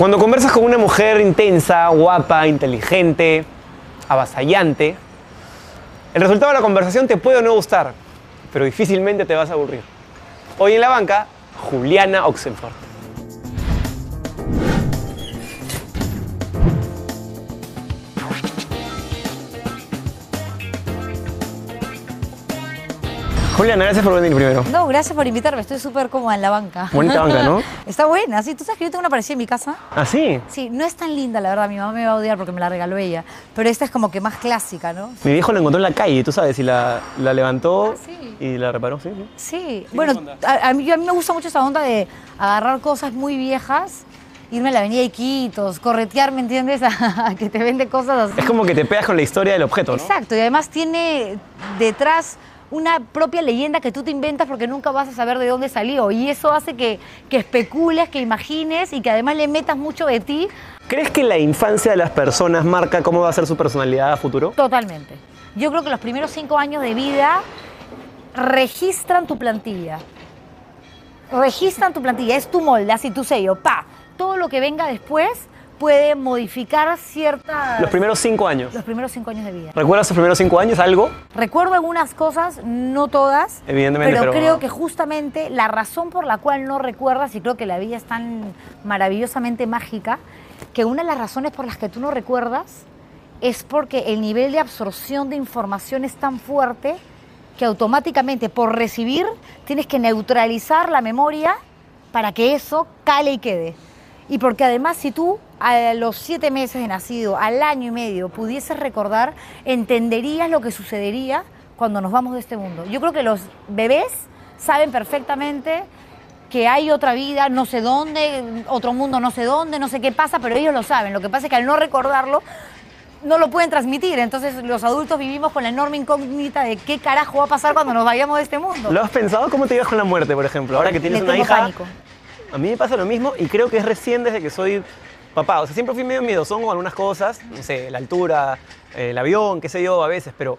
Cuando conversas con una mujer intensa, guapa, inteligente, avasallante, el resultado de la conversación te puede o no gustar, pero difícilmente te vas a aburrir. Hoy en la banca, Juliana Oxenford. Juliana, gracias por venir primero. No, gracias por invitarme. Estoy súper cómoda en la banca. Bonita banca, ¿no? Está buena, sí. ¿Tú sabes que yo tengo una parecida en mi casa? ¿Ah, sí? Sí, no es tan linda, la verdad. Mi mamá me va a odiar porque me la regaló ella. Pero esta es como que más clásica, ¿no? Mi viejo la encontró en la calle, tú sabes, y la, la levantó Ah, sí. y la reparó, sí, sí. Sí. Bueno, a, a mí, a mí me gusta mucho esa onda de agarrar cosas muy viejas, irme a la avenida Iquitos, corretear, ¿me entiendes? A que te vende cosas así. Es como que te pegas con la historia del objeto, ¿no? Exacto, y además tiene detrás una propia leyenda que tú te inventas porque nunca vas a saber de dónde salió. Y eso hace que, que especules, que imagines y que además le metas mucho de ti ¿Crees que la infancia de las personas marca cómo va a ser su personalidad a futuro? totalmente. Yo creo que los primeros cinco años de vida registran tu plantilla. Registran tu plantilla, es tu molde, así tu sello, pa. Todo lo que venga después puede modificar ciertas... Los primeros cinco años. los primeros cinco años de vida. ¿Recuerdas los primeros cinco años algo? Recuerdo algunas cosas, no todas, Evidentemente, pero, pero- creo que justamente la razón por la cual no recuerdas, y creo que la vida es tan maravillosamente mágica, que una de las razones por las que tú no recuerdas es porque el nivel de absorción de información es tan fuerte que automáticamente por recibir tienes que neutralizar la memoria para que eso cale y quede. Y porque además si tú a los siete meses de nacido, al año y medio, pudieses recordar, entenderías lo que sucedería cuando nos vamos de este mundo. Yo creo que los bebés saben perfectamente que hay otra vida, no sé dónde, otro mundo, no sé dónde, no sé qué pasa, pero ellos lo saben. Lo que pasa es que al no recordarlo, no lo pueden transmitir. Entonces los adultos vivimos con la enorme incógnita de qué carajo va a pasar cuando nos vayamos de este mundo. ¿Lo has pensado? ¿Cómo te llevas con la muerte, por ejemplo? Ahora que tienes Le una tengo hija. pánico. A mí me pasa lo mismo y creo que es recién desde que soy papá. O sea, siempre fui medio miedosón con algunas cosas, no sé, la altura, el avión, qué sé yo, a veces, pero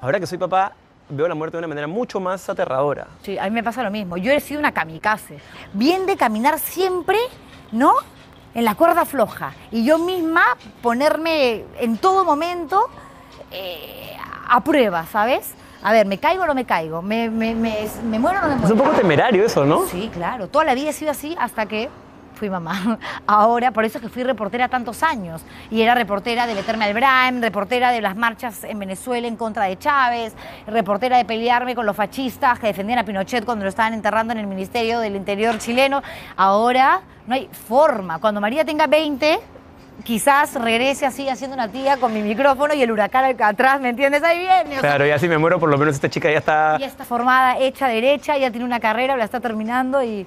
ahora que soy papá, veo la muerte de una manera mucho más aterradora. Sí, a mí me pasa lo mismo. Yo he sido una kamikaze. Bien de caminar siempre, ¿no? En la cuerda floja. Y yo misma ponerme en todo momento eh, a prueba, ¿sabes? A ver, ¿me caigo o no me caigo? ¿Me, me, me- me muero o no me Es muero? un poco temerario eso, ¿no? Sí, claro. Toda la vida he sido así hasta que fui mamá. Ahora, por eso es que fui reportera tantos años. Y era reportera de meterme al Brahim, reportera de las marchas en Venezuela en contra de Chávez, reportera de pelearme con los fascistas que defendían a Pinochet cuando lo estaban enterrando en el Ministerio del Interior chileno. Ahora no hay forma. Cuando María tenga 20, quizás regrese así haciendo una tía con mi micrófono y el huracán acá atrás, ¿me entiendes? Ahí viene. Claro, ya si me muero, por lo menos esta chica ya está... ya está formada, hecha derecha, ya tiene una carrera, la está terminando y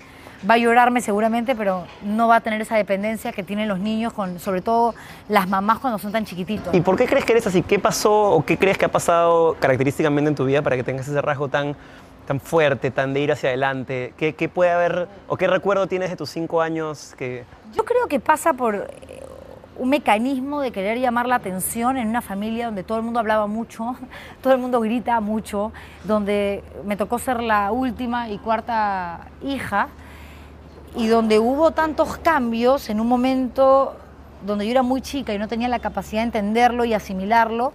va a llorarme seguramente, pero no va a tener esa dependencia que tienen los niños, con, sobre todo las mamás cuando son tan chiquititos. ¿Y por qué crees que eres así? ¿Qué pasó o qué crees que ha pasado característicamente en tu vida para que tengas ese rasgo tan, tan fuerte, tan de ir hacia adelante? ¿Qué, qué puede haber o qué recuerdo tienes de tus cinco años que... Yo creo que pasa por eh, un mecanismo de querer llamar la atención en una familia donde todo el mundo hablaba mucho, todo el mundo grita mucho, donde me tocó ser la última y cuarta hija y donde hubo tantos cambios en un momento donde yo era muy chica y no tenía la capacidad de entenderlo y asimilarlo,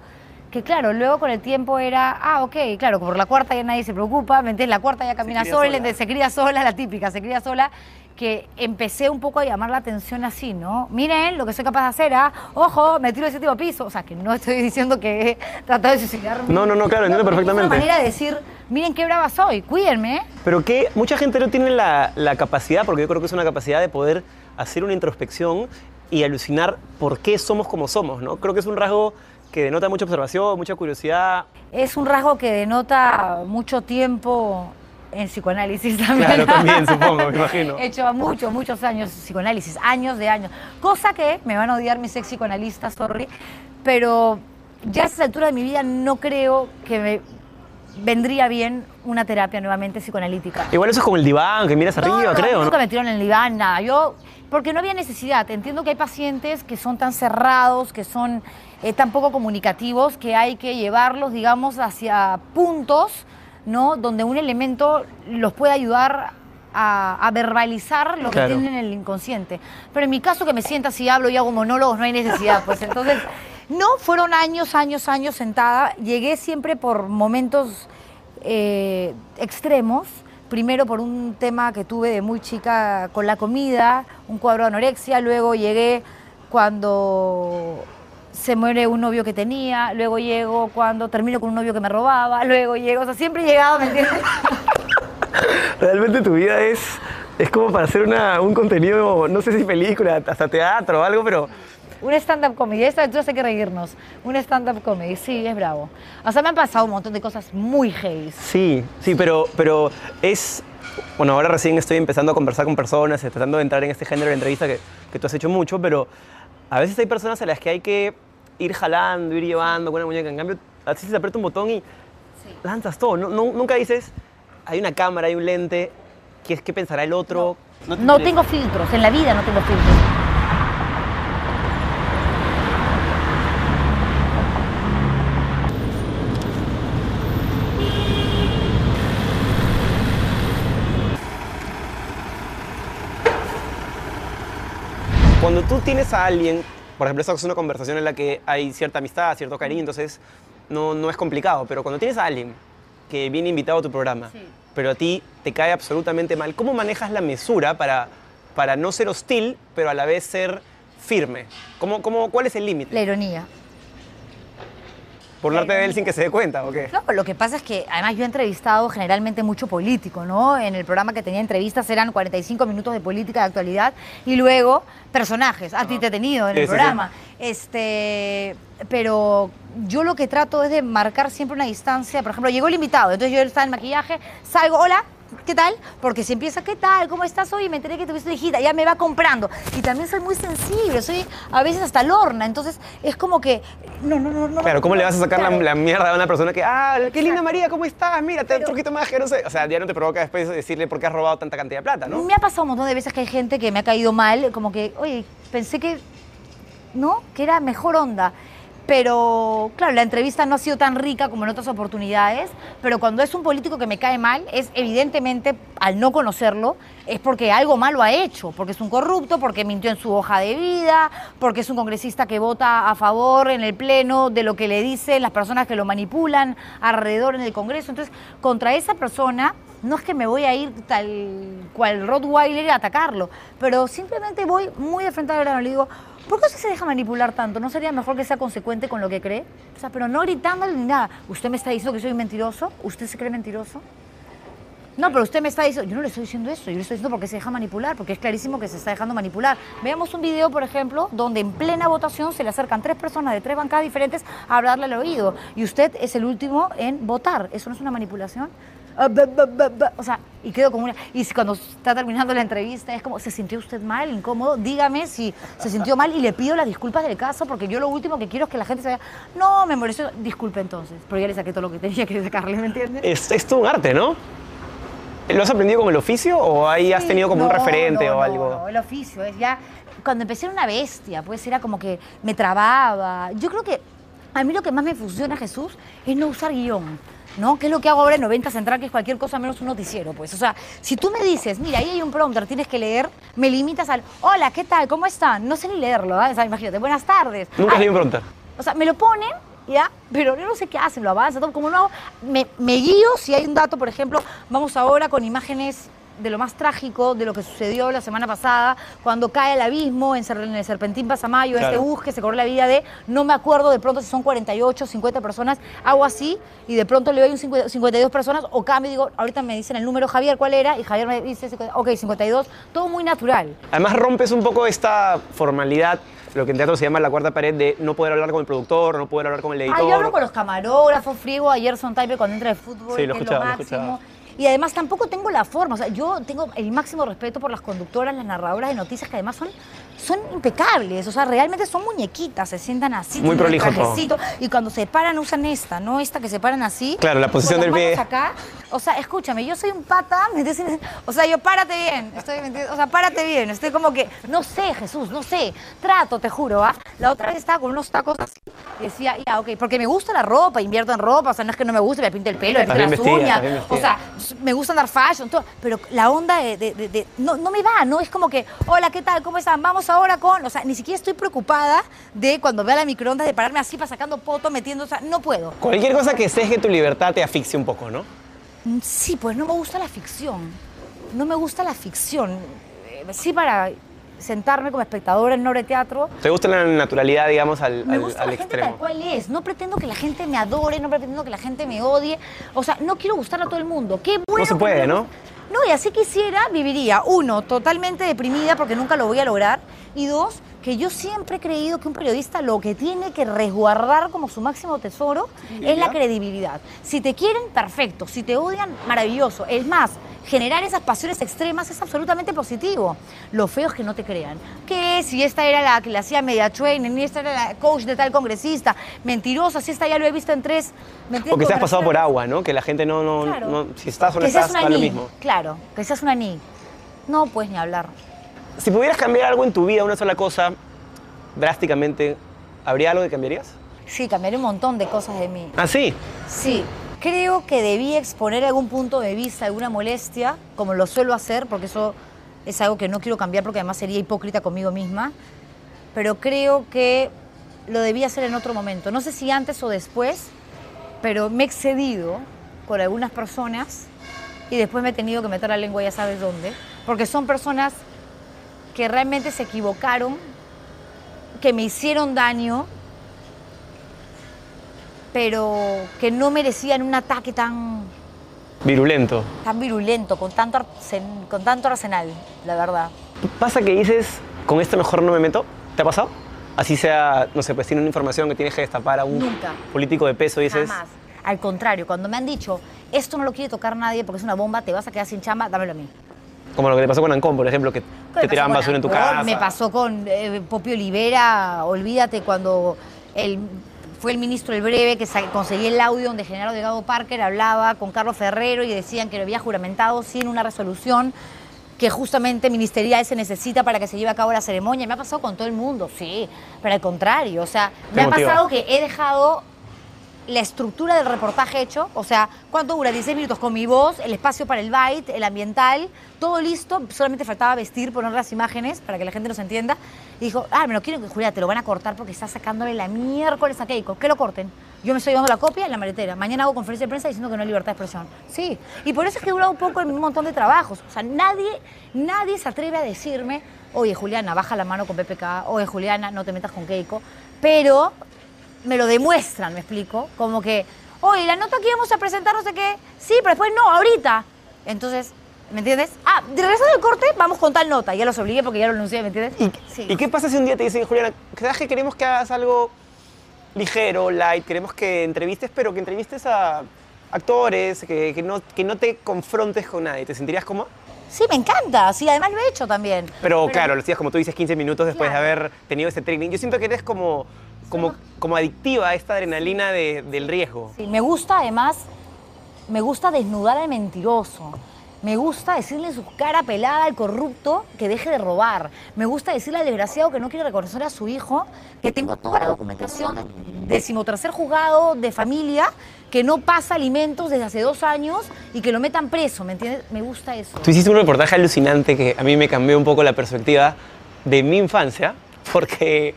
que claro, luego con el tiempo era, ah, ok, claro, por la cuarta ya nadie se preocupa, ¿me entiendes? La cuarta ya camina sola, sola. se cría sola, la típica, se cría sola, que empecé un poco a llamar la atención así, ¿no? Miren lo que soy capaz de hacer, ¿ah? Ojo, me tiro del séptimo piso. O sea, que no estoy diciendo que he tratado de suicidarme. No, no, no, claro, entiendo pero es perfectamente. una manera de decir, miren qué brava soy, cuídenme, ¿eh? Pero que mucha gente no tiene la, la capacidad, porque yo creo que es una capacidad de poder hacer una introspección y alucinar por qué somos como somos, ¿no? Creo que es un rasgo que denota mucha observación, mucha curiosidad. Es un rasgo que denota mucho tiempo en psicoanálisis también. Claro, también, supongo, me imagino. He hecho muchos, muchos años psicoanálisis, años de años. Cosa que me van a odiar mis ex psicoanalistas, sorry, pero ya a esta altura de mi vida no creo que me vendría bien una terapia nuevamente psicoanalítica. Igual eso es como el diván, que miras arriba, no, creo, ¿no? Nunca me tiraron en el diván, nada. Yo, porque no había necesidad. Entiendo que hay pacientes que son tan cerrados, que son eh, tan poco comunicativos, que hay que llevarlos, digamos, hacia puntos, ¿no? Donde un elemento los puede ayudar a, a verbalizar lo que tienen en el inconsciente. Pero en mi caso, que me sienta así, hablo y hago monólogos, no hay necesidad. Pues entonces, no, fueron años, años, años sentada. Llegué siempre por momentos eh, extremos. Primero por un tema que tuve de muy chica con la comida, un cuadro de anorexia. Luego llegué cuando se muere un novio que tenía. Luego llego cuando termino con un novio que me robaba. Luego llego, o sea, siempre he llegado, ¿me entiendes? Realmente tu vida es, es como para hacer una- un contenido, no sé si película, hasta teatro o algo, pero Un stand-up comedy, esta vez hay que reírnos. Un stand-up comedy, sí, es bravo. O sea, me han pasado un montón de cosas muy heavy. sí, sí, pero, pero es... Bueno, ahora recién estoy empezando a conversar con personas, tratando de entrar en este género de entrevista que, que tú has hecho mucho, pero a veces hay personas a las que hay que ir jalando, ir llevando con una muñeca. En cambio, a ti se aprieta un botón y lanzas todo. No- no- nunca dices, hay una cámara, hay un lente, ¿qué, es- qué pensará el otro? te No tengo filtros, en la vida no tengo filtros. Cuando tú tienes a alguien, por ejemplo, esta es una conversación en la que hay cierta amistad, cierto cariño, entonces no, no es complicado, pero cuando tienes a alguien que viene invitado a tu programa, Sí. pero a ti te cae absolutamente mal, ¿cómo manejas la mesura para, para no ser hostil, pero a la vez ser firme? ¿Cómo, cómo, ¿Cuál es el límite? La ironía. ¿Burlarte de él sin que se dé cuenta o qué? No, lo que pasa es que además yo he entrevistado generalmente mucho político, ¿no? En el programa que tenía entrevistas eran 45 minutos de política de actualidad y luego personajes. A ti te he tenido en Sí, el sí, sí. programa. Este, pero yo lo que trato es de marcar siempre una distancia. Por ejemplo, llegó el invitado, entonces yo estaba en maquillaje, salgo, hola. ¿Qué tal? Porque si empieza, ¿qué tal? ¿Cómo estás hoy? Me enteré que tuviste hijita, ya me va comprando. Y también soy muy sensible, soy a veces hasta lorna. Entonces es como que, no, no, no, no. Claro, ¿cómo le vas a sacar la, Claro. la mierda a una persona que, ah, qué linda. María, ¿cómo estás? Mira, te un truquito más que no sé. O sea, ya no te provoca después decirle por qué has robado tanta cantidad de plata, ¿no? Me ha pasado un montón de veces que hay gente que me ha caído mal, como que, oye, pensé que, ¿no? Que era mejor onda. Pero, claro, la entrevista no ha sido tan rica como en otras oportunidades, pero cuando es un político que me cae mal, es evidentemente, al no conocerlo, es porque algo malo ha hecho, porque es un corrupto, porque mintió en su hoja de vida, porque es un congresista que vota a favor en el Pleno de lo que le dicen las personas que lo manipulan alrededor en el Congreso. Entonces, contra esa persona no es que me voy a ir tal cual Rottweiler a atacarlo, pero simplemente voy muy de frente al grano. Le digo, ¿por qué se deja manipular tanto? ¿No sería mejor que sea consecuente con lo que cree? O sea, pero no gritándole ni nada. ¿Usted me está diciendo que soy mentiroso? ¿Usted se cree mentiroso? No, pero usted me está diciendo, yo no le estoy diciendo eso, yo le estoy diciendo porque se deja manipular, porque es clarísimo que se está dejando manipular. Veamos un video, por ejemplo, donde en plena votación se le acercan tres personas de tres bancadas diferentes a hablarle al oído y usted es el último en votar. ¿Eso no es una manipulación? Ah. O sea, y quedo como una... Y si cuando está terminando la entrevista es como, ¿se sintió usted mal, incómodo? Dígame si se sintió mal y le pido las disculpas del caso porque yo lo último que quiero es que la gente se vaya, no, me molestó, disculpe entonces, pero ya le saqué todo lo que tenía que sacarle, ¿me entiendes? Es, es todo un arte, ¿no? ¿Lo has aprendido como el oficio o ahí has tenido como un no, referente no, o no, algo? No, el oficio es ya. Cuando empecé era una bestia, pues era como que me trababa. Yo creo que a mí lo que más me funciona, Jesús, es no usar guion. ¿No? Que es lo que hago ahora en 90 Central, que es cualquier cosa menos un noticiero, pues. O sea, si tú me dices, mira, ahí hay un prompter, tienes que leer, me limitas al, hola, ¿qué tal? ¿Cómo están? No sé ni leerlo, ¿ah? O sea, imagínate, buenas tardes. Nunca leído un pronter. o sea, me lo ponen, ¿ya? Pero yo no sé qué hacen, lo avanzan, todo. Como no hago, me, me guío si hay un dato, por ejemplo, vamos ahora con imágenes de lo más trágico de lo que sucedió la semana pasada, cuando cae el abismo en, el Serpentín Pasamayo, este Claro. bus que se corrió la vida de, no me acuerdo de pronto si son 48, 50 personas, hago así y de pronto le doy un 50 52 personas o cambio y digo, ahorita me dicen el número Javier, ¿cuál era? Y Javier me dice, 50, ok, 52, todo muy natural. Además rompes un poco esta formalidad, lo que en teatro se llama la cuarta pared de no poder hablar con el productor, no poder hablar con el editor. Ah, yo hablo con los camarógrafos, friego a Gerson Type cuando entra de fútbol, Sí, lo que es lo máximo. Y además tampoco tengo la forma, o sea, yo tengo el máximo respeto por las conductoras, las narradoras de noticias que además son, son impecables, o sea, realmente son muñequitas, se sientan así, Muy prolijo todo. y cuando se paran usan esta, no esta que se paran así. Claro, la posición del pie. acá, O sea, escúchame, yo soy un pata, ¿me entiendes? O sea, yo párate bien, estoy. O sea, párate bien, estoy como que, no sé, Jesús, no sé, trato, te juro, ¿ah? La otra vez estaba con unos tacos así y decía, ya, ok, porque me gusta la ropa, invierto en ropa, o sea, no es que no me guste, me pinto el pelo, me pinto las vestida, uñas, o sea, me gusta andar fashion, todo, pero la onda de, de- de- de- no, no me va, no es como que, hola, ¿qué tal? ¿Cómo están? Vamos ahora con, o sea, ni siquiera estoy preocupada de cuando vea la microondas de pararme así para sacando fotos, metiendo, o sea, no puedo. Cualquier cosa que sesgue tu libertad te asfixia un poco, ¿no? Mm, Sí, pues no me gusta la ficción. No me gusta la ficción. Eh, Sí, para sentarme como espectadora en una obra de teatro. Te gusta la naturalidad, digamos, al, Me al- gusta al la gente extremo. tal cual es. No pretendo que la gente me adore, no pretendo que la gente me odie. O sea, no quiero gustarle a todo el mundo. Qué bueno. se que puede, ¿no? No, y así quisiera, viviría, uno, totalmente deprimida porque nunca lo voy a lograr, y dos, que yo siempre he creído que un periodista lo que tiene que resguardar como su máximo tesoro es la credibilidad. Si te quieren, perfecto. Si te odian, maravilloso. Es más, generar esas pasiones extremas es absolutamente positivo. Lo feo es que no te crean. Que si esta era la que le hacía media training, y esta era la coach de tal congresista, mentirosa, si esta ya lo he visto en tres. O que seas pasado por agua, ¿no? Que la gente no, no, Claro. no- si estás o no estás, da lo ni, mismo. claro, que seas una ni. No puedes ni hablar. Si pudieras cambiar algo en tu vida, una sola cosa, drásticamente, ¿habría algo que cambiarías? Sí, cambiaré un montón de cosas de mí. Ah, sí. Sí, creo que debí exponer algún punto de vista, alguna molestia, como lo suelo hacer, porque eso es algo que no quiero cambiar porque además sería hipócrita conmigo misma. Pero creo que lo debí hacer en otro momento. No sé si antes o después, pero me he excedido con algunas personas y después me he tenido que meter la lengua ya sabes dónde, porque son personas que realmente se equivocaron, que me hicieron daño, pero que no merecían un ataque tan, Virulento. tan virulento, con tanto, arsen- con tanto arsenal, la verdad. ¿Pasa que dices, con esto mejor no me meto? ¿Te ha pasado? Así sea, no sé, pues tiene una información que tienes que destapar a un Nunca. político de peso dices, Jamás. Al contrario, cuando me han dicho, esto no lo quiere tocar nadie porque es una bomba, te vas a quedar sin chamba, dámelo a mí. como lo que te pasó con Ancón, por ejemplo, que Me te pasó tiraban con basura en tu casa. Me pasó con eh, Popio Olivera, olvídate, cuando el, fue el ministro El Breve que conseguí el audio donde General Delgado Parker hablaba con Carlos Ferrero y decían que lo había juramentado sin una resolución que justamente ministerial se necesita para que se lleve a cabo la ceremonia. Me ha pasado con todo el mundo, sí, pero al contrario, o sea, me ha motiva. pasado que he dejado la estructura del reportaje hecho, o sea, ¿cuánto dura? 16 minutos con mi voz, el espacio para el byte, el ambiental, todo listo, solamente faltaba vestir, poner las imágenes para que la gente nos entienda. Y dijo, ah, me lo quieren, Julia, te lo van a cortar porque estás sacándole la miércoles a Keiko, que lo corten. Yo me estoy dando la copia en la maletera. Mañana hago conferencia de prensa diciendo que no hay libertad de expresión. Sí, y por eso es que he durado un poco un montón de trabajos. O sea, nadie, nadie se atreve a decirme, oye, Juliana, baja la mano con PPK, oye, Juliana, no te metas con Keiko. Pero me lo demuestran, me explico, como que, oye, la nota que íbamos a presentar, no sé qué, sí, pero después no, ahorita. Entonces, ¿me entiendes? Ah, de regreso del corte, vamos con tal nota. Ya los obligué porque ya lo anuncié, ¿me entiendes? ¿Y, Sí. ¿Y qué pasa si un día te dicen, Juliana, ¿sabes que queremos que hagas algo ligero, light? Queremos que entrevistes, pero que entrevistes a actores, que, que no, que no te confrontes con nadie. ¿Te sentirías cómoda? Sí, me encanta, sí, además lo he hecho también. Pero, claro, lo hacías como tú dices, 15 minutos después Claro. de haber tenido ese training. Yo siento que eres como, como, como adictiva a esta adrenalina de- del riesgo. Sí, me gusta además, me gusta desnudar al mentiroso. Me gusta decirle su cara pelada al corrupto que deje de robar. Me gusta decirle al desgraciado que no quiere reconocer a su hijo que tengo toda la documentación decimotercer juzgado de familia que no pasa alimentos desde hace dos años y que lo metan preso, ¿me entiendes? Me gusta eso. Tú hiciste un reportaje alucinante que a mí me cambió un poco la perspectiva de mi infancia, porque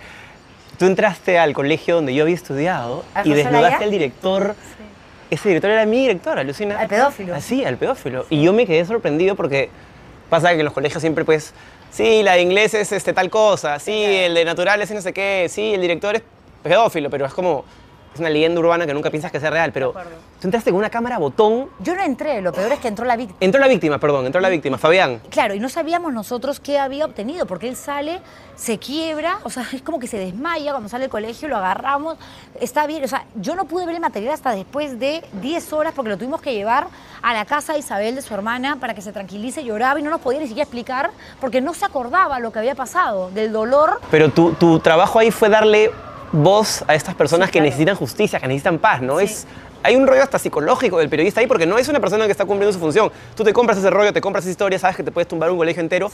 tú entraste al colegio donde yo había estudiado ¿A y desnudaste al director. Ese director era mi director, alucina. Al pedófilo. Así, al pedófilo. Y yo me quedé sorprendido porque pasa que en los colegios siempre pues, sí, la de inglés es este, tal cosa, sí, el de natural es no sé qué, sí, el director es pedófilo, pero es como, es una leyenda urbana que nunca piensas que sea real, pero tú entraste con una cámara botón, Yo no entré, lo peor es que entró la víctima. entró la víctima, perdón, entró la víctima, Fabián. Claro, y no sabíamos nosotros qué había obtenido, porque él sale, se quiebra, o sea, es como que se desmaya cuando sale del colegio, lo agarramos, está bien, o sea, yo no pude ver el material hasta después de 10 horas porque lo tuvimos que llevar a la casa de Isabel, de su hermana, para que se tranquilice, lloraba y no nos podía ni siquiera explicar porque no se acordaba lo que había pasado, del dolor. Pero tu, tu trabajo ahí fue darle voz a estas personas Sí, que claro. necesitan justicia, que necesitan paz, ¿no? Sí. Es hay un rollo hasta psicológico del periodista ahí porque no es una persona que está cumpliendo su función. Tú te compras ese rollo, te compras esa historia, sabes que te puedes tumbar un colegio entero,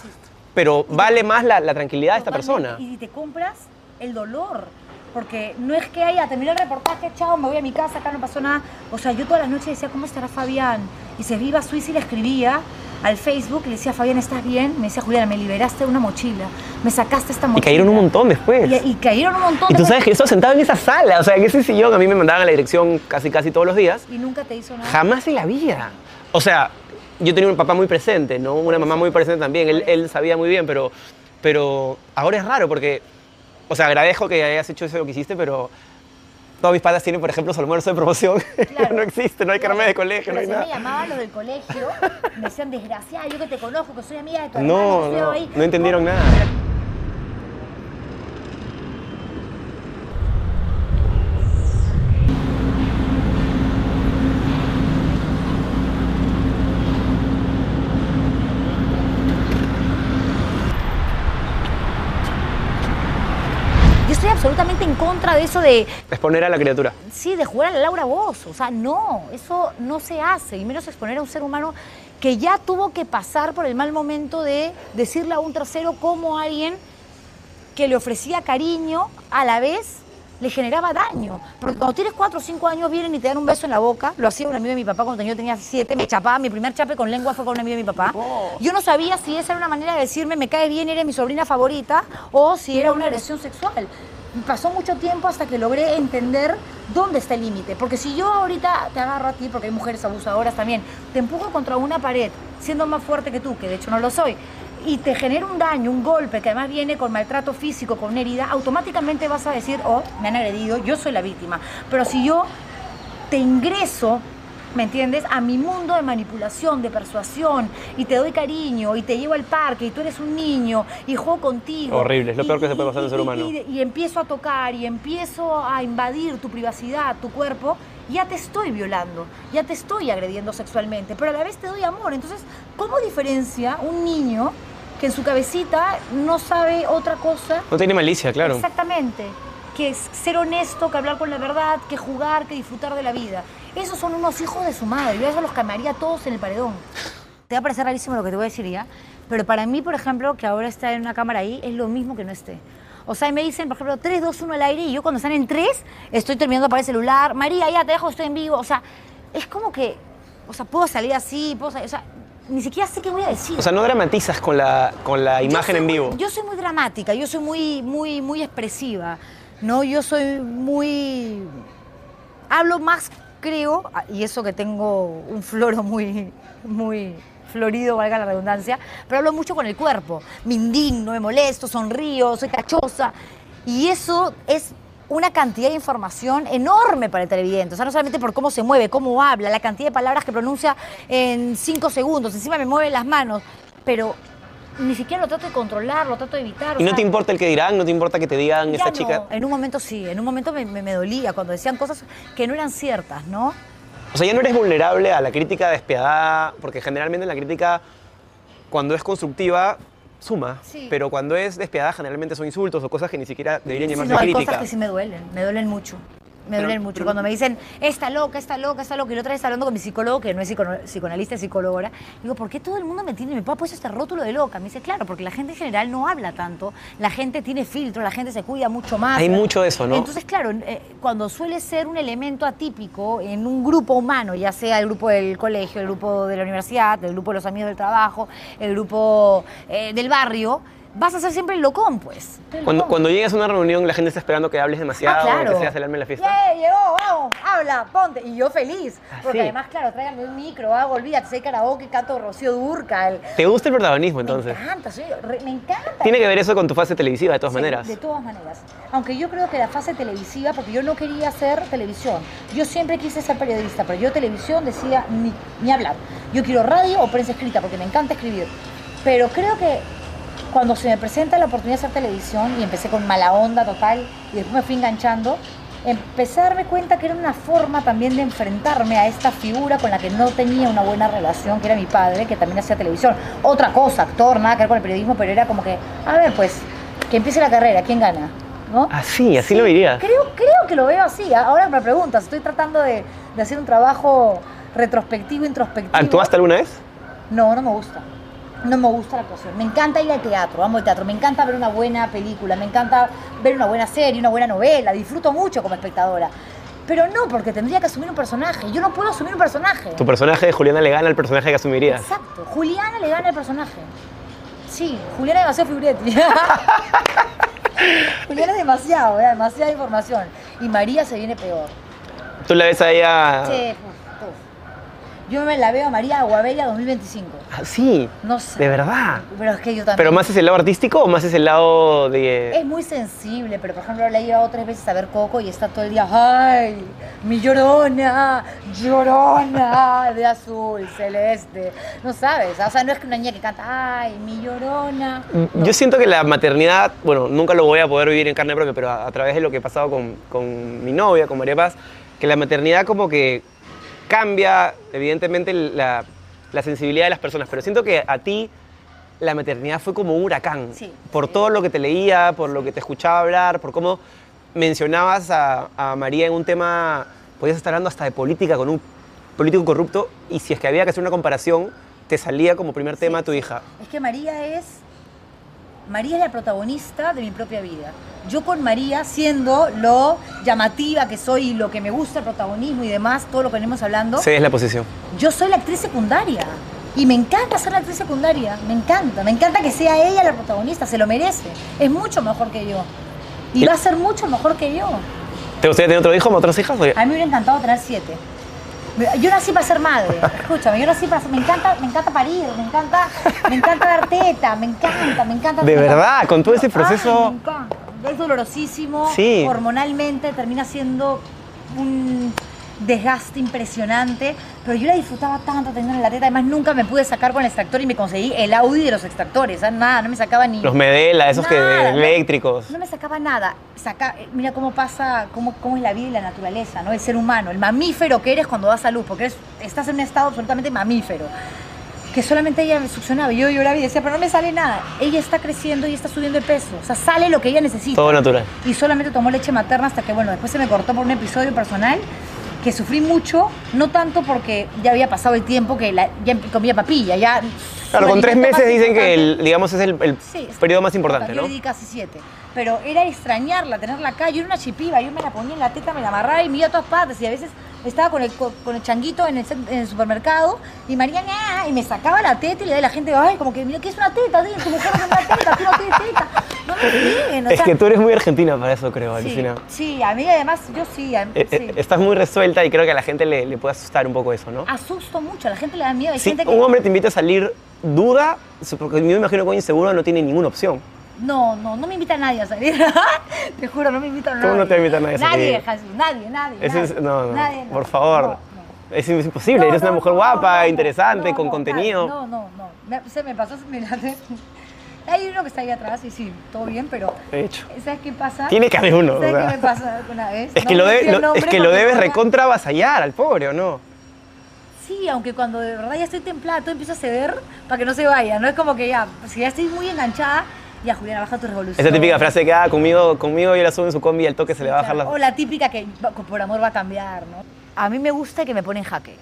pero vale más la, la tranquilidad de esta persona. Y te compras el dolor. Porque no es que haya terminado el reportaje, chao, me voy a mi casa, acá no pasó nada. O sea, yo todas las noches decía, ¿cómo estará Fabián? Y se viva Suiza y le escribía al Facebook, le decía, Fabián, ¿estás bien? Me decía, Juliana, me liberaste de una mochila, me sacaste esta Y mochila. cayeron un montón después. Y, y cayeron un montón Y tú sabes que yo estaba sentado en esa sala, o sea, en ese sillón, a mí me mandaban a la dirección casi casi todos los días. Y nunca te hizo nada. Jamás en la vida. O sea, yo tenía un papá muy presente, ¿no? Una mamá muy presente también. Él, él sabía muy bien, pero, pero ahora es raro porque, o sea, agradezco que hayas hecho eso lo que hiciste, pero todos mis padres tienen, por ejemplo, su almuerzo de promoción. Claro. no existe, no hay carnet de colegio, no hay nada. me llamaban los del colegio, me decían, desgraciada, yo que te conozco, que soy amiga de tu No, hermano, no, no entendieron nada. Yo estoy absolutamente en contra de eso de, Exponer a la criatura. sí, de jugar a la Laura Voz. O sea, no, eso no se hace. Y menos exponer a un ser humano que ya tuvo que pasar por el mal momento de decirle a un tercero como alguien que le ofrecía cariño, a la vez le generaba daño. Porque cuando tienes cuatro o cinco años vienen y te dan un beso en la boca, lo hacía un amigo de mi papá cuando yo tenía siete, me chapaba, mi primer chape con lengua fue con un amigo de mi papá. Yo no sabía si esa era una manera de decirme me cae bien, eres mi sobrina favorita, o si era una agresión sexual. Pasó mucho tiempo hasta que logré entender dónde está el límite. Porque si yo ahorita te agarro a ti, porque hay mujeres abusadoras también, te empujo contra una pared, siendo más fuerte que tú, que de hecho no lo soy, y te genera un daño, un golpe, que además viene con maltrato físico, con una herida, automáticamente vas a decir, oh, me han agredido, yo soy la víctima. Pero si yo te ingreso, ¿me entiendes? A mi mundo de manipulación, de persuasión, y te doy cariño, y te llevo al parque, y tú eres un niño, y juego contigo. Horrible, es lo y- peor que se puede pasar a un ser humano. Y, y empiezo a tocar, y empiezo a invadir tu privacidad, tu cuerpo, ya te estoy violando, ya te estoy agrediendo sexualmente, pero a la vez te doy amor. Entonces, ¿cómo diferencia un niño que en su cabecita no sabe otra cosa No tiene malicia, claro. Exactamente. Que es ser honesto, que hablar con la verdad, que jugar, que disfrutar de la vida. Esos son unos hijos de su madre. Yo eso los quemaría todos en el paredón. Te va a parecer rarísimo lo que te voy a decir ya, pero para mí, por ejemplo, que ahora está en una cámara ahí, es lo mismo que no esté. O sea, me dicen, por ejemplo, 3, 2, 1 al aire y yo cuando están en 3 estoy terminando de apagar el celular. María, ya te dejo, estoy en vivo. O sea, es como que, o sea, puedo salir así, puedo salir, o sea, ni siquiera sé qué voy a decir. O sea, no dramatizas con la, con la imagen en muy- vivo. yo soy muy dramática, yo soy muy, muy, muy expresiva. No, yo soy muy. Hablo más, creo, y eso que tengo un floro muy, muy florido, valga la redundancia, pero hablo mucho con el cuerpo. Me indigno, me molesto, sonrío, soy cachosa. Y eso es una cantidad de información enorme para el televidente. O sea, no solamente por cómo se mueve, cómo habla, la cantidad de palabras que pronuncia en cinco segundos, encima me mueve las manos, pero ni siquiera lo trato de controlar, lo trato de evitar. Y no sea, te importa el que dirán, no te importa que te digan ya esta no. chica. En un momento sí, en un momento me, me- me dolía cuando decían cosas que no eran ciertas, ¿no? O sea, ya no eres vulnerable a la crítica despiadada, porque generalmente la crítica, cuando es constructiva, suma. Sí. Pero cuando es despiadada, generalmente son insultos o cosas que ni siquiera deberían Sí, llamarse no, hay crítica. cosas que sí me duelen, me duelen mucho. Me Pero- duelen mucho. Cuando me dicen, esta loca, esta loca, esta loca, y la otra vez hablando con mi psicólogo, que no es psicono- psicoanalista, es psicóloga, digo, ¿por qué todo el mundo me tiene, mi papá puesto este rótulo de loca? Me dice, claro, porque la gente en general no habla tanto, la gente tiene filtro, la gente se cuida mucho más. Hay mucho de eso, ¿no? Entonces, claro, eh, cuando suele ser un elemento atípico en un grupo humano, ya sea el grupo del colegio, el grupo de la universidad, el grupo de los amigos del trabajo, el grupo eh, del barrio, vas a ser siempre el locón, pues. El Cuando, locón. cuando llegas a una reunión, la gente está esperando que hables demasiado, Ah, claro. que seas el alma de la fiesta. ¡Eh, llegó! ¡Vamos! ¡Habla! ¡Ponte! Y yo feliz. Ah, Porque sí. además, claro, tráiganme un micro, hago, olvídate, soy karaoke, canto Rocío Durcal. ¿Te gusta el protagonismo entonces? Me encanta, soy- re- me encanta. Tiene que ver eso con tu fase televisiva, de todas Sí, maneras. De todas maneras. Aunque yo creo que la fase televisiva, porque yo no quería hacer televisión. Yo siempre quise ser periodista, pero yo televisión decía ni, ni hablar. Yo quiero radio o prensa escrita, porque me encanta escribir. Pero creo que cuando se me presenta la oportunidad de hacer televisión, y empecé con mala onda total, y después me fui enganchando, empecé a darme cuenta que era una forma también de enfrentarme a esta figura con la que no tenía una buena relación, que era mi padre, que también hacía televisión. Otra cosa, actor, nada que ver con el periodismo, pero era como que, a ver, pues, que empiece la carrera, ¿quién gana? ¿no? Así, así lo dirías. Creo, creo que lo veo así. Ahora me preguntas, estoy tratando de, de hacer un trabajo retrospectivo, introspectivo. ¿Actuaste alguna vez? No, no me gusta. No me gusta la actuación. Me encanta ir al teatro, amo el teatro. Me encanta ver una buena película, me encanta ver una buena serie, una buena novela. Disfruto mucho como espectadora. Pero no, porque tendría que asumir un personaje. Yo no puedo asumir un personaje. Tu personaje de Juliana le gana al personaje que asumirías. Exacto. Juliana le gana el personaje. Sí, Juliana es demasiado figuretti. Juliana es demasiado, demasiada información. Y María se viene peor. Tú la ves a ella. Sí, uf, uf. Yo me la veo a María Aguabella 2025. Ah, sí. No sé. De verdad. Pero es que yo también. ¿Pero más es el lado artístico o más es el lado de.? Es muy sensible, pero por ejemplo la he llevado tres veces a ver Coco y está todo el día, ¡ay! Mi llorona, llorona, de azul, celeste. No sabes, o sea, no es que una niña que canta, ¡ay! Mi llorona. No. Yo siento que la maternidad, bueno, nunca lo voy a poder vivir en carne propia, pero a, a través de lo que he pasado con, con mi novia, con María Paz, que la maternidad como que cambia, evidentemente, la, la sensibilidad de las personas, pero siento que a ti la maternidad fue como un huracán, Sí. por todo lo que te leía, por lo que te escuchaba hablar, por cómo mencionabas a, a María en un tema, podías estar hablando hasta de política con un político corrupto, y si es que había que hacer una comparación, te salía como primer tema tu hija. Es que María es. María es la protagonista de mi propia vida. Yo con María, siendo lo llamativa que soy y lo que me gusta el protagonismo y demás, todo lo que venimos hablando, Sí, es la posición. yo soy la actriz secundaria. Y me encanta ser la actriz secundaria, me encanta, me encanta que sea ella la protagonista, se lo merece. Es mucho mejor que yo. Y Y- va a ser mucho mejor que yo. ¿Te gustaría tener otro hijo, otras hijas? A mí me hubiera encantado tener siete. Yo nací para ser madre, escúchame, yo nací para ser, me encanta, me encanta parir, me encanta, me encanta dar teta, me encanta, me encanta. De verdad, con todo ese Ay, proceso- me encanta. Es dolorosísimo, Sí. hormonalmente termina siendo un desgaste impresionante, pero yo la disfrutaba tanto teniendo la teta, además nunca me pude sacar con el extractor y me conseguí el Audi de los extractores, ¿sabes? nada, no me sacaba ni... los Medela, esos que Nada, no- eléctricos. No me sacaba nada. Saca, eh, mira cómo pasa, cómo, cómo es la vida y la naturaleza, ¿no? El ser humano, el mamífero que eres cuando das a luz, porque eres- estás en un estado absolutamente mamífero. Que solamente ella me succionaba yo lloraba y decía, pero no me sale nada. Ella está creciendo y está subiendo de peso. O sea, sale lo que ella necesita. Todo natural. Y solamente tomó leche materna hasta que, bueno, después se me cortó por un episodio personal que sufrí mucho, no tanto porque ya había pasado el tiempo que la- ya comía papilla, ya... Claro, con tres meses dicen que, el, digamos, es el, el Sí, periodo más importante, Yo ¿no? le di casi siete. Pero era extrañarla, tenerla acá. Yo era una chipiba, yo me la ponía en la teta, me la amarraba y me iba a todas partes. Y a veces estaba con el, co- con el changuito en el, en el supermercado y María, "Ña", y me sacaba la teta y le da la gente, ay, como que, mira, ¿qué es una teta? Tu mujer no es una teta, tú no tienes teta. No me o Es sea, que tú eres muy argentina para eso, creo, sí, Alucina. sí, a mí además, yo sí, a- Eh, eh, sí. Estás muy resuelta y creo que a la gente le, le puede asustar un poco eso, ¿no? Asusto mucho, a la gente le da miedo. Hay Si gente que... un hombre te invita a salir, duda, porque yo me imagino que un inseguro no tiene ninguna opción. No, no, no me invita a nadie a salir. Te juro, no me invita a nadie. ¿Cómo no te invita a nadie a salir? Nadie, Jesús, nadie, nadie. Eso nadie, es, no, no, nadie, no, por favor. no, no. Es imposible, eres una mujer guapa, interesante, no, con no, contenido. No, no, no. Me- se me pasó, mira, hay uno que está ahí atrás y sí, todo bien, pero De hecho. ¿sabes qué pasa? Tiene que haber uno, ¿Sabes qué me pasó alguna vez? Es que, lo, de- lo- es que lo debes me va- recontra avasallar al pobre, ¿o no? Sí, aunque cuando de verdad ya estoy templada, todo empieza a ceder para que no se vaya. No es como que ya, si ya estoy muy enganchada, ya Juliana, baja tu revolución. Esa típica frase que, ah, conmigo, conmigo yo la subo en su combi y al toque se le va a bajar la... O la típica que por amor va a cambiar, ¿no? A mí me gusta que me pone en jaque.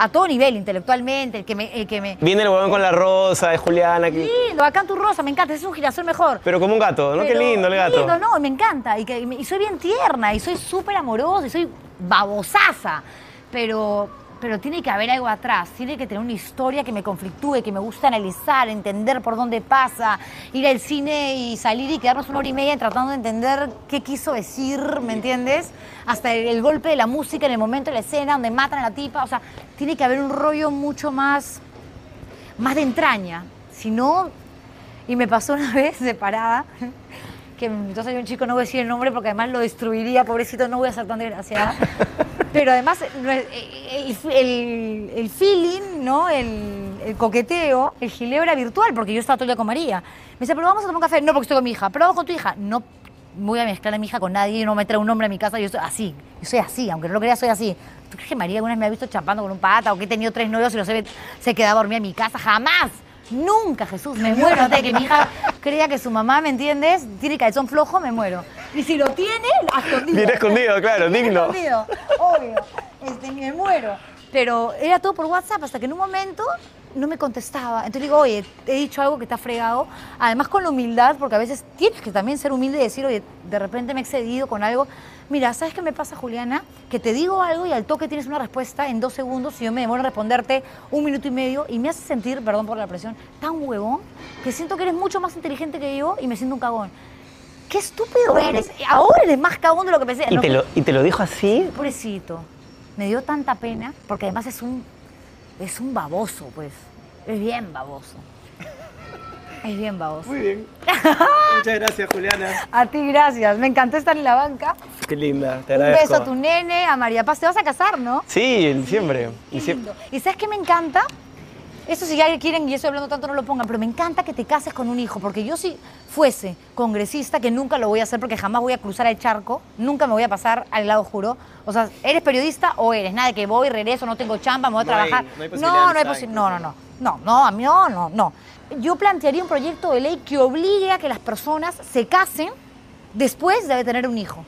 A todo nivel, intelectualmente, el que me... El que me Viene el huevón con la rosa de Juliana, que- lindo, bacán tu rosa, me encanta, es un girasol mejor. pero como un gato, ¿no? Qué lindo el gato. Lindo, no, me encanta. Y, que, y soy bien tierna, y soy súper amorosa, y soy babosaza. Pero, pero tiene que haber algo atrás, tiene que tener una historia que me conflictúe, que me gusta analizar, entender por dónde pasa, ir al cine y salir y quedarnos una hora y media tratando de entender qué quiso decir, ¿me entiendes? Hasta el, el golpe de la música en el momento de la escena donde matan a la tipa. O sea, tiene que haber un rollo mucho más, más de entraña. Si no, y me pasó una vez de parada, que entonces hay un chico, no voy a decir el nombre porque además lo destruiría, pobrecito, no voy a ser tan desgraciada. Pero además es- el, el- el feeling, ¿no? El, el coqueteo, el gileo era virtual porque yo estaba todo el día con María. Me dice, pero vamos a tomar un café. No, porque estoy con mi hija. Pero vamos con tu hija. No voy a mezclar a mi hija con nadie, no me trae un hombre a mi casa. Yo soy así. Yo soy así, aunque no lo crea, soy así. ¿Tú crees que María alguna vez me ha visto chapando con un pata o que he tenido tres novios y no se, se quedaba dormida en mi casa? Jamás. Nunca, Jesús, me muero de que mi hija crea que su mamá, ¿me entiendes? Tiene calzón flojo, me muero. Y si lo tiene, escondido. Bien escondido, claro, digno. escondido, obvio. Este, me muero. Pero era todo por WhatsApp hasta que en un momento no me contestaba. Entonces digo, oye, he dicho algo que te ha fregado. Además con la humildad, porque a veces tienes que también ser humilde y decir, oye, de repente me he excedido con algo. Mira, ¿sabes qué me pasa, Juliana? Que te digo algo y al toque tienes una respuesta en dos segundos y yo me demoro en responderte un minuto y medio y me hace sentir, perdón por la presión, tan huevón que siento que eres mucho más inteligente que yo y me siento un cagón. ¡Qué estúpido eres! Ahora eres más cagón de lo que pensé. ¿Y No, te, lo, ¿Y te lo dijo así? Pobrecito. Me dio tanta pena, porque además es un, es un baboso, pues. Es bien baboso. Es bien baboso. Muy bien. Muchas gracias, Juliana. A ti, gracias. Me encantó estar en la banca. Qué linda, te Un agradezco. beso a tu nene, a María Paz. Te vas a casar, ¿no? Sí, en diciembre. Qué Diciembre. lindo. ¿Y sabes qué me encanta? Eso si ya quieren, y estoy hablando tanto, no lo pongan, pero me encanta que te cases con un hijo, porque yo si fuese congresista, que nunca lo voy a hacer porque jamás voy a cruzar el charco, nunca me voy a pasar al lado juro. O sea, ¿eres periodista o eres? Nada de que voy, regreso, no tengo chamba, me voy a No hay- trabajar. no hay posibilidad no, no hay posibilidad. No, no, no. No, no, a mí no, no, no. Yo plantearía un proyecto de ley que obligue a que las personas se casen después de tener un hijo.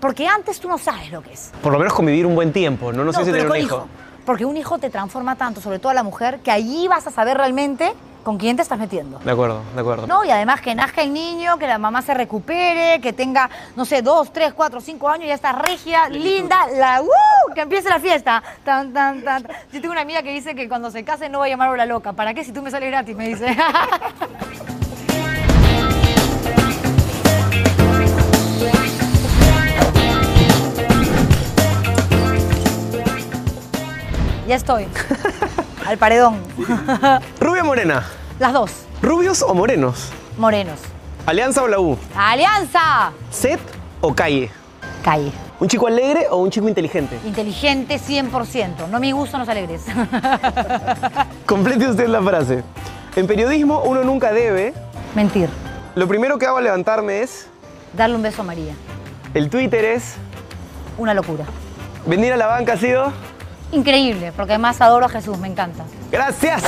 Porque antes tú no sabes lo que es. Por lo menos convivir un buen tiempo, no, no, sé si tener un hijo. Porque un hijo te transforma tanto, sobre todo a la mujer, que allí vas a saber realmente con quién te estás metiendo. De acuerdo, de acuerdo. ¿No? Y además que nazca el niño, que la mamá se recupere, que tenga, no sé, dos, tres, cuatro, cinco años, ya está regia, linda, la ¡uh! que empiece la fiesta. Tan, tan, tan. Yo tengo una amiga que dice que cuando se case no va a llamar la loca. ¿Para qué si tú me sales gratis? Me dice. ya estoy. Al paredón. ¿Rubia o morena? Las dos. ¿Rubios o morenos? Morenos. ¿Alianza o la U? ¡Alianza! ¿Set o calle? Calle. ¿Un chico alegre o un chico inteligente? Inteligente 100%. No me gustan los alegres. Complete usted la frase. En periodismo uno nunca debe. Mentir. Lo primero que hago al levantarme es. Darle un beso a María. El Twitter es. Una locura. Venir a la banca ha sido. Increíble, porque además adoro a Jesús, me encanta. Gracias.